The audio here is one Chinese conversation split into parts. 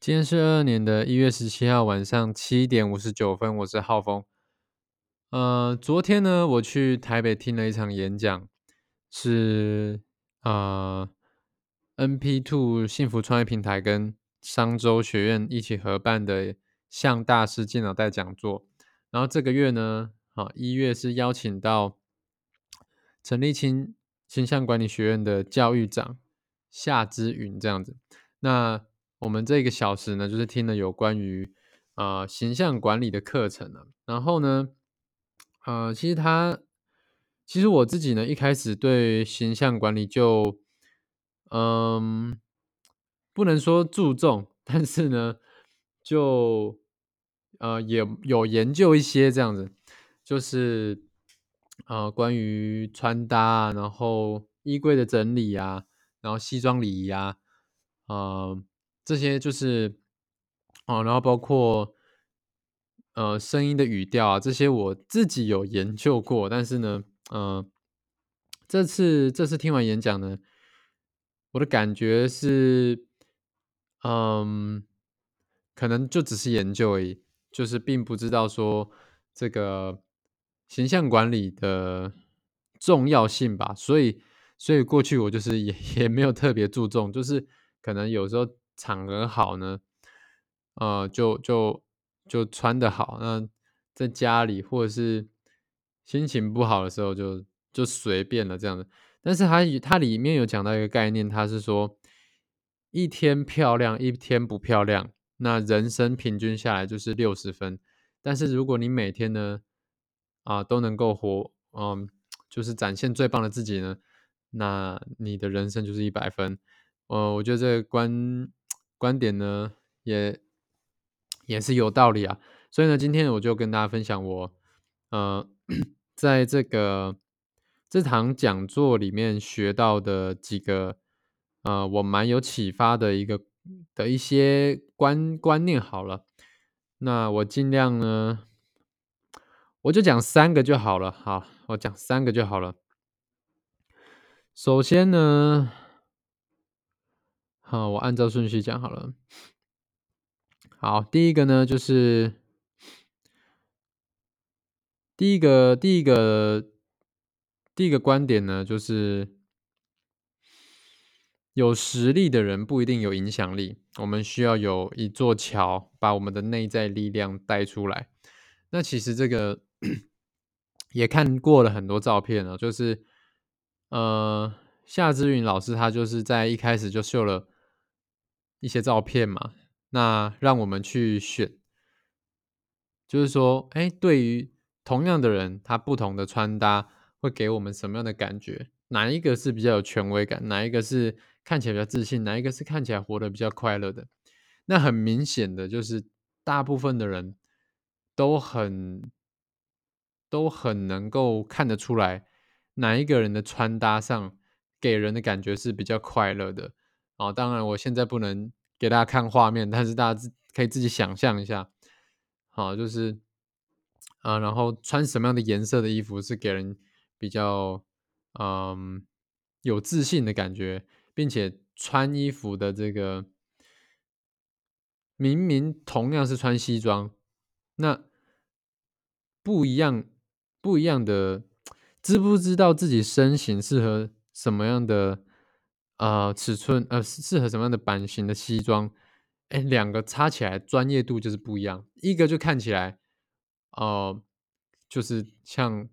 今天是二二年的一月十七号晚上七点五十九分，我是浩峰。呃，昨天呢，我去台北听了一场演讲，是呃 NP Two 幸福创业平台跟商周学院一起合办的向大师进脑袋讲座。然后这个月呢，啊一月是邀请到陈立清形象管理学院的教育长夏之云这样子。那我们这个小时呢，就是听了有关于呃形象管理的课程了。然后呢，呃，其实他其实我自己呢，一开始对形象管理就嗯不能说注重，但是呢，就呃也有研究一些这样子，就是呃关于穿搭啊，然后衣柜的整理啊，然后西装礼仪啊，呃。这些就是哦，然后包括呃声音的语调啊，这些我自己有研究过，但是呢，呃，这次这次听完演讲呢，我的感觉是，嗯，可能就只是研究而已，就是并不知道说这个形象管理的重要性吧，所以所以过去我就是也 也没有特别注重，就是可能有时候。场合好呢，呃，就就就穿的好。那在家里或者是心情不好的时候，就就随便了这样子。但是它它里面有讲到一个概念，它是说一天漂亮一天不漂亮，那人生平均下来就是六十分。但是如果你每天呢，啊都能够活，嗯，就是展现最棒的自己呢，那你的人生就是一百分。呃，我觉得这个观。观点呢，也也是有道理啊，所以呢，今天我就跟大家分享我，呃，在这个这堂讲座里面学到的几个，呃，我蛮有启发的一个的一些观观念。好了，那我尽量呢，我就讲三个就好了。好，我讲三个就好了。首先呢。好，我按照顺序讲好了。好，第一个呢，就是第一个第一个第一个观点呢，就是有实力的人不一定有影响力。我们需要有一座桥，把我们的内在力量带出来。那其实这个也看过了很多照片了，就是呃，夏之云老师他就是在一开始就秀了。一些照片嘛，那让我们去选，就是说，哎，对于同样的人，他不同的穿搭会给我们什么样的感觉？哪一个是比较有权威感？哪一个是看起来比较自信？哪一个是看起来活得比较快乐的？那很明显的就是，大部分的人都很都很能够看得出来，哪一个人的穿搭上给人的感觉是比较快乐的。哦，当然，我现在不能给大家看画面，但是大家自可以自己想象一下。好，就是啊，然后穿什么样的颜色的衣服是给人比较嗯有自信的感觉，并且穿衣服的这个明明同样是穿西装，那不一样不一样的，知不知道自己身形适合什么样的？呃，尺寸呃适合什么样的版型的西装？哎，两个擦起来专业度就是不一样。一个就看起来，哦，就是像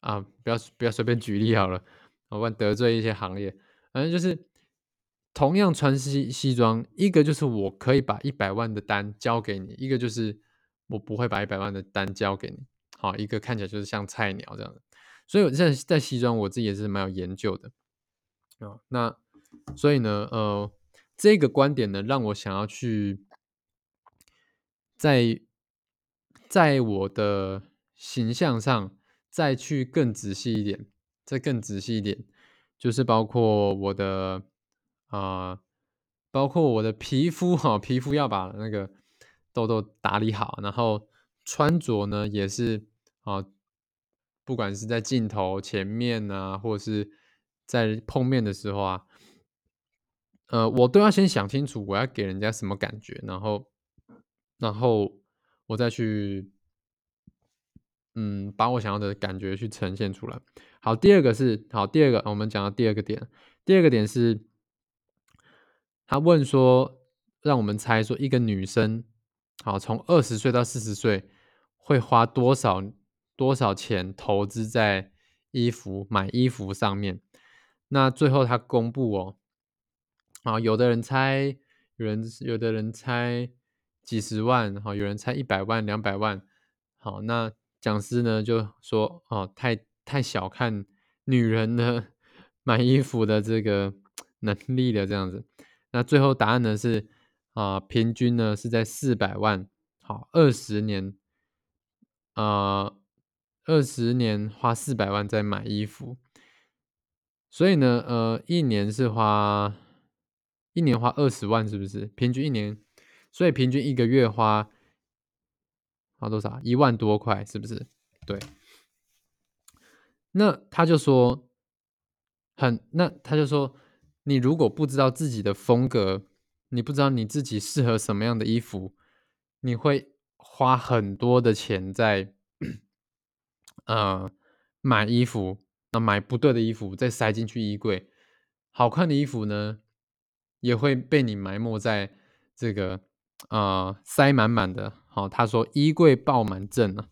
啊，不要不要随便举例好了，我怕得罪一些行业。反正就是同样穿西西装，一个就是我可以把一百万的单交给你，一个就是我不会把一百万的单交给你。好，一个看起来就是像菜鸟这样的。所以我在在西装，我自己也是蛮有研究的。啊，那所以呢，呃，这个观点呢，让我想要去在在我的形象上再去更仔细一点，再更仔细一点，就是包括我的啊，包括我的皮肤哈，皮肤要把那个痘痘打理好，然后穿着呢也是啊，不管是在镜头前面啊，或者是。在碰面的时候啊，呃，我都要先想清楚我要给人家什么感觉，然后然后我再去嗯，把我想要的感觉去呈现出来。好，第二个是好，第二个我们讲到第二个点，第二个点是，他问说，让我们猜说一个女生，好，从二十岁到四十岁会花多少多少钱投资在衣服买衣服上面？那最后他公布哦，啊，有的人猜，有人有的人猜几十万，好，有人猜一百万、两百万，好，那。讲师呢就说：“哦，太太小看女人的 买衣服的这个 能力了，这样子。那最后答案呢是啊，平均呢是在四百万，好，二十年，呃，二十年花四百万在买衣服。所以呢，呃，一年是花一年花二十万，是不是？平均一年，所以平均一个月花。”花多少？一万多块，是不是？对。那他就说，很，那他就说，你如果不知道自己的风格，你不知道你自己适合什么样的衣服，你会花很多的钱在，呃，买衣服，那买不对的衣服再塞进去衣柜，好看的衣服呢，也会被你埋没在这个，呃，塞满满的。好，他说衣柜爆满症啊，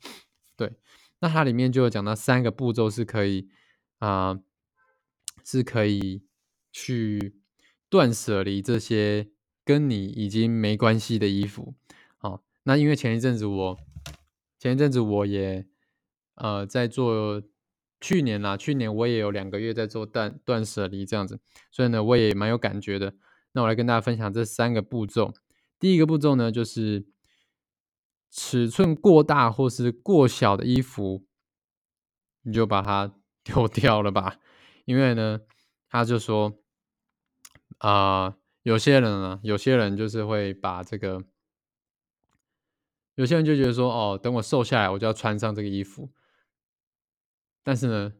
对，那它里面就有讲到三个步骤是可以啊，是可以去断舍离这些跟你已经没关系的衣服。好，那因为前一阵子我前一阵子我也呃在做，去年啦，去年我也有两个月在做断断舍离这样子，所以呢我也蛮有感觉的。那我来跟大家分享这三个步骤。第一个步骤呢就是。尺寸过大或是过小的衣服，你就把它 丢掉了吧。因为呢，他就说，啊，有些人呢，有些人就是会把这个，有些人就觉得说，哦，等我瘦下来，我就要穿上这个衣服。但是呢，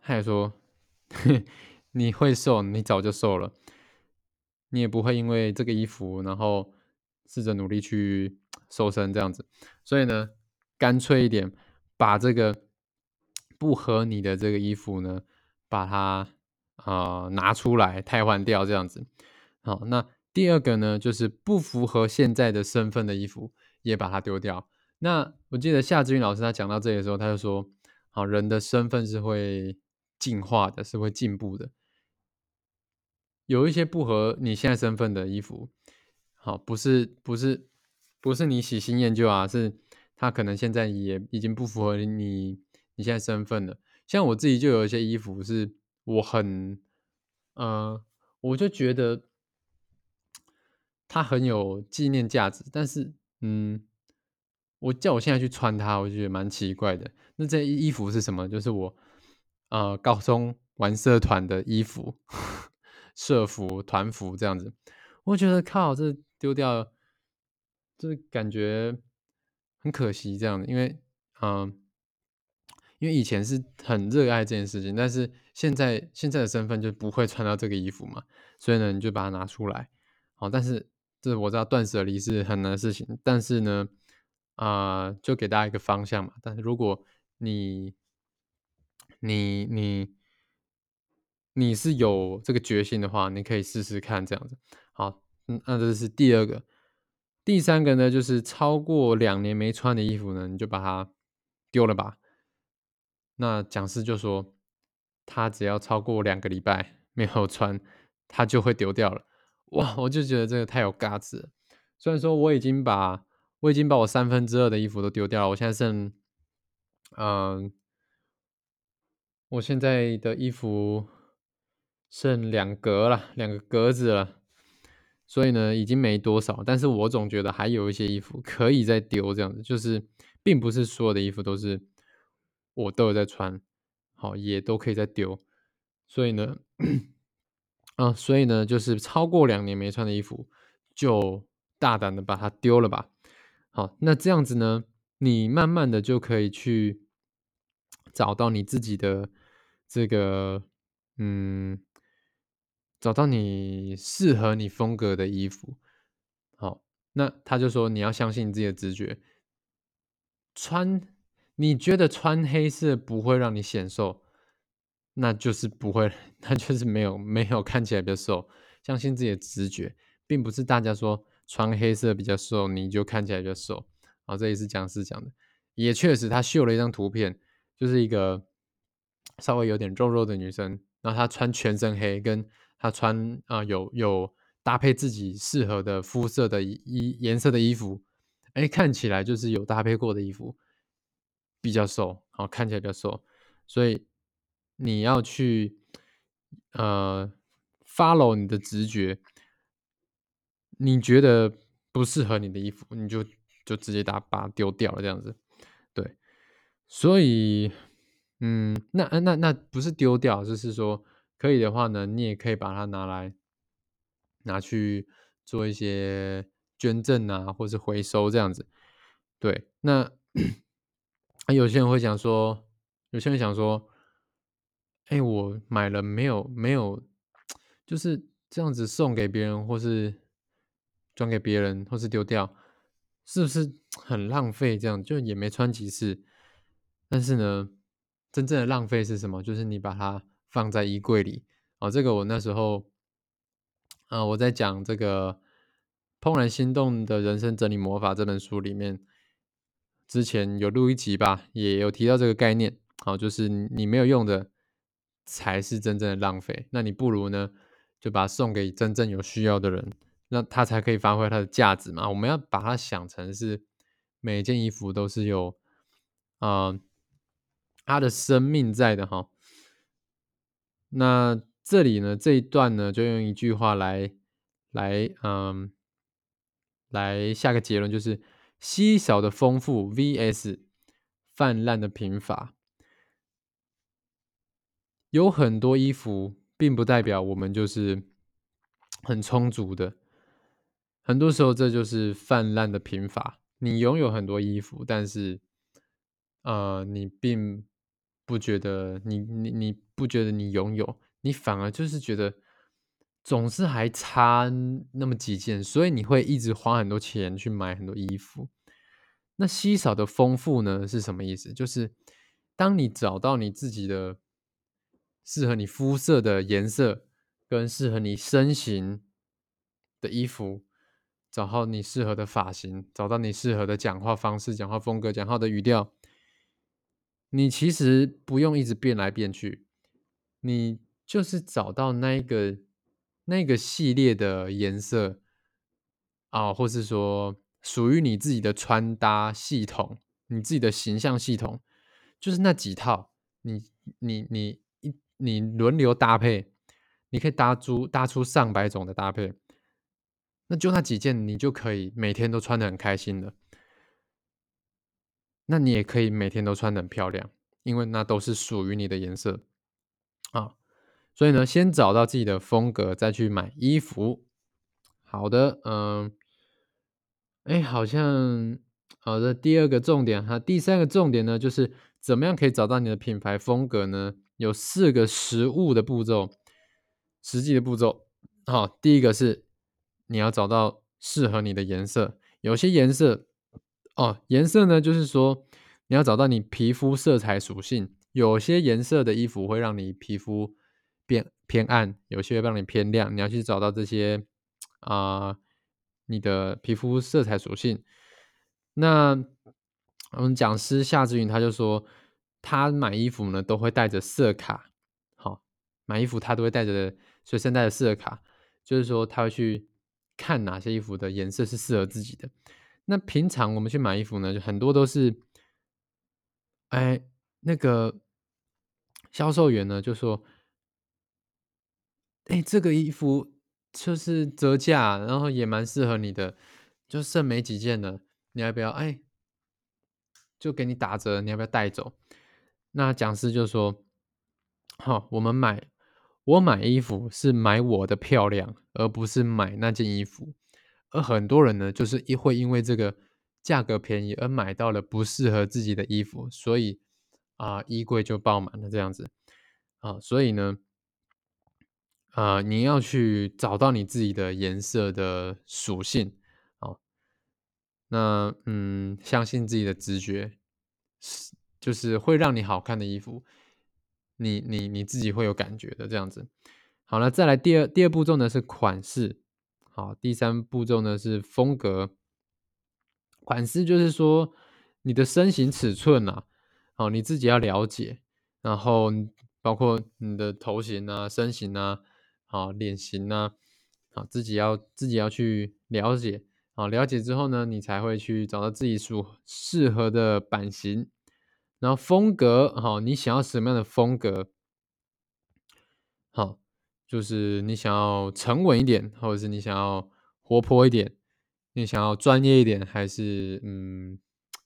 他也说，你会瘦，你早就瘦了，你也不会因为这个衣服，然后试着努力去。瘦身这样子，所以呢，干脆一点，把这个不合你的这个衣服呢，把它啊拿出来替换掉，这样子。好，那第二个呢，就是不符合现在的身份的衣服，也把它丢掉。那我记得夏志云老师他讲到这里的时候，他就说，好，人的身份是会进化的，是会进步的。有一些不合你现在身份的衣服，好，不是不是。不是你喜新厌旧啊，是他可能现在也已经不符合你你现在身份了。像我自己就有一些衣服是我很，呃，我就觉得它很有纪念价值，但是，嗯，我叫我现在去穿它，我就觉得蛮奇怪的。那这衣服是什么？就是我，呃，高中玩社团的衣服，社服、团服这样子。我觉得靠，这丢掉。就是感觉很可惜这样的，因为嗯，因为以前是很热爱这件事情，但是现在现在的身份就不会穿到这个衣服嘛，所以呢，你就把它拿出来。好，但是这我知道断舍离是很难的事情，但是呢，啊，就给大家一个方向嘛。但是如果你你你你是有这个决心的话，你可以试试看这样子。好，嗯，那这是第二个。第三个呢，就是超过两年没穿的衣服呢，你就把它丢了吧。那讲师就说，他只要超过两个礼拜没有穿，他就会丢掉了。哇，我就觉得这个太有嘎子。虽然说我已经把我已经把我三分之二的衣服都丢掉了，我现在剩，嗯，我现在的衣服剩两格了，两个格子了。所以呢，已经没多少，但是我总觉得还有一些衣服可以再丢，这样子，就是并不是所有的衣服都是我都有在穿，好，也都可以再丢。所以呢，啊，所以呢，就是超过两年没穿的衣服，就大胆的把它丢了吧。好，那这样子呢，你慢慢的就可以去找到你自己的这个，嗯。找到你适合你风格的衣服。好，那他就说你要相信你自己的直觉，穿你觉得穿黑色不会让你显瘦，那就是不会，那就是没有没有看起来比较瘦。相信自己的直觉，并不是大家说穿黑色比较瘦，你就看起来比较瘦。好，这也是讲师讲的，也确实，他秀了一张图片，就是一个稍微有点肉肉的女生，然后她穿全身黑，跟她穿啊有有搭配自己适合的肤色的衣颜色的衣服，哎，看起来就是有搭配过的衣服，比较瘦，好看起来比较瘦，所以你要去呃。follow 你的直觉，你觉得不适合你的衣服，你就就直接打把它丢掉了，这样子。对，所以，嗯，那那那不是丢掉，就是说可以的话呢，你也可以把它拿来拿去做一些捐赠啊，或是回收这样子。对，那有些人会想说，有些人想说，哎，我买了没有没有。就是这样子送给别人，或是转给别人，或是丢掉，是不是 很浪费？这样就也没穿几次。但是呢，真正的浪费是什么？就是你把它放在衣柜里。哦，这个我那时候，啊，我在讲这个《怦然心动的人生整理魔法》这本书里面，之前有录一集吧，也有提到这个概念。好，就是你没有用的，才是真正的浪费。那你不如呢？就把它送给真正有需要的人，那他才可以发挥它的价值嘛。我们要把它想成是每件衣服都是有啊它的生命在的哈。那这里呢这一段呢就用一句话来来嗯来下个结论，就是稀少的丰富 vs 泛滥的贫乏，有很多衣服。并不代表我们就是很充足的，很多时候这就是泛滥的贫乏。你拥有很多衣服，但是，呃，你并不觉得你你你不觉得你拥有，你反而就是觉得总是还差那么几件，所以你会一直花很多钱去买很多衣服。那稀少的丰富呢是什么意思？就是当你找到你自己的。适合你肤色的颜色，跟适合你身形的衣服，找到你适合的发型，找到你适合的讲话方式、讲话风格、讲话的语调。你其实不用一直变来变去，你就是找到那个那个系列的颜色啊，或是说属于你自己的穿搭系统，你自己的形象系统，就是那几套，你你你一。你轮流搭配，你可以搭出搭出上百种的搭配，那就那几件，你就可以每天都穿的很开心了。那你也可以每天都穿的很漂亮，因为那都是属于你的颜色啊。所以呢，先找到自己的风格，再去买衣服。好的，嗯，哎，好像好的。第二个重点哈，第三个重点呢，就是怎么样可以找到你的品牌风格呢？有四个实物的步骤，实际的步骤。好，第一个是你要找到适合你的颜色。有些颜色，哦，颜色呢，就是说你要找到你皮肤色彩属性。有些颜色的衣服会让你皮肤变偏暗，有些会让你偏亮。你要去找到这些啊，你的皮肤色彩属性。那我们讲师夏之云他就说。他买衣服呢，都会带着色卡。好，买衣服他都会带着随身带的色卡，就是说他会去看哪些衣服的颜色是适合自己的。那平常我们去买衣服呢，就很多都是，哎，那个销售员呢就说，哎，这个衣服就是折价，然后也蛮适合你的，就剩没几件了，你要不要？哎，就给你打折，你要不要带走？那讲师就说：“好，我们买我买衣服是买我的漂亮，而不是买那件衣服。而很多人呢，就是一会因为这个价格便宜而买到了不适合自己的衣服，所以啊，衣柜就爆满了这样子啊。所以呢，呃，你要去找到你自己的颜色的属性，哦。那嗯，相信自己的直觉，是就是会让你好看的衣服，你你你自己会有感觉的这样子。好了，再来第二第二步骤呢是款式，好，第三步骤呢是风格。款式就是说你的身形尺寸呐，哦，你自己要了解，然后包括你的头型啊、身形啊、好脸型啊，好自己要自己要去了解。好，了解之后呢，你才会去找到自己所适合的版型，然后风格，好，你想要什么样的风格？好，就是你想要沉稳一点，或者是你想要活泼一点，你想要专业一点，还是嗯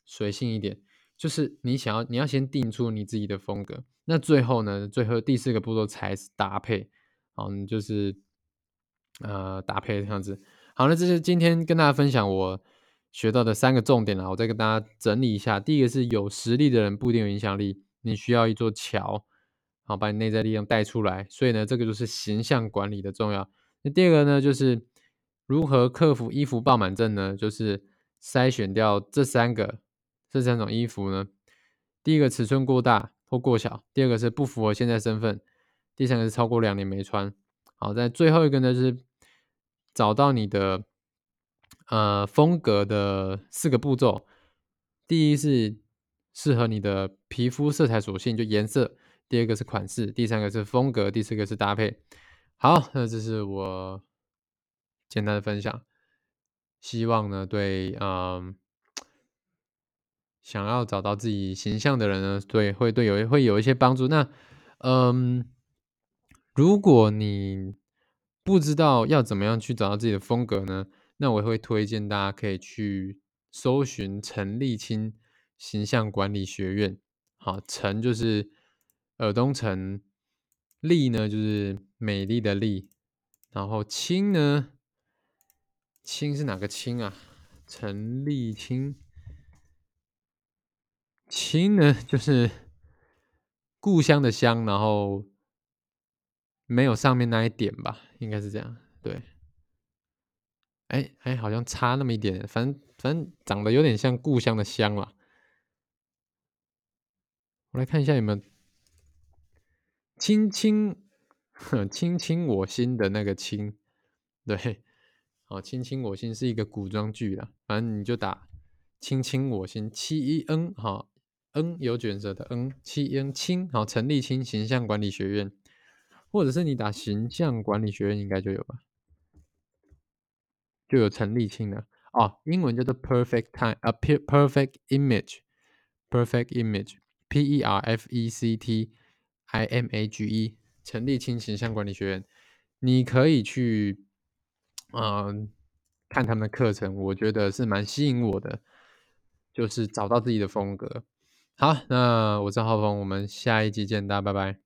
随性一点？就是你想要，你要先定出你自己的风格。那最后呢，最后第四个步骤才是搭配。好，你就是呃搭配这样子。好，那这是今天跟大家分享我学到的三个重点啦，我再跟大家整理一下。第一个是有实力的人不一定有影响力，你需要一座桥，好把你内在力量带出来。所以呢，这个就是形象管理的重要。那第二个呢，就是如何克服衣服爆满症呢？就是筛选掉这三个这三种衣服呢。第一个尺寸过大或过小，第二个是不符合现在身份，第三个是超过两年没穿。好，在最后一个呢就是。找到你的呃风格的四个步骤，第一是适合你的皮肤色彩属性，就颜色；第二个是款式；第三个是风格；第四个是搭配。好，那这是我简单的分享，希望呢对嗯想要找到自己形象的人呢，对会对有会有一些帮助。那嗯，如果你不知道要怎么样去找到自己的风格呢？那我会推荐大家可以去搜寻陈立青形象管理学院。好，陈就是耳东陈，丽呢就是美丽的丽，然后青呢，青是哪个青啊？陈丽青，青呢就是故乡的乡，然后。没有上面那一点吧，应该是这样。对，哎哎，好像差那么一点，反正反正长得有点像故乡的乡了。我来看一下有没有“卿卿”“卿卿我心”的那个“卿”。对，好，“卿卿我心”是一个古装剧了，反正你就打“卿卿我心”七一 n 哈 n 有卷舌的 n 七 n 卿好，陈立青形象管理学院。或者是你打形象管理学院应该就有吧，就有陈立青的哦，英文叫做 Perfect Time 啊，Perfect Image，Perfect Image，P E R F E C T I M A G E，陈立清形象管理学院，你可以去嗯看他们的课程，我觉得是蛮吸引我的，就是找到自己的风格。好，那我是浩峰，我们下一集见，大家拜拜。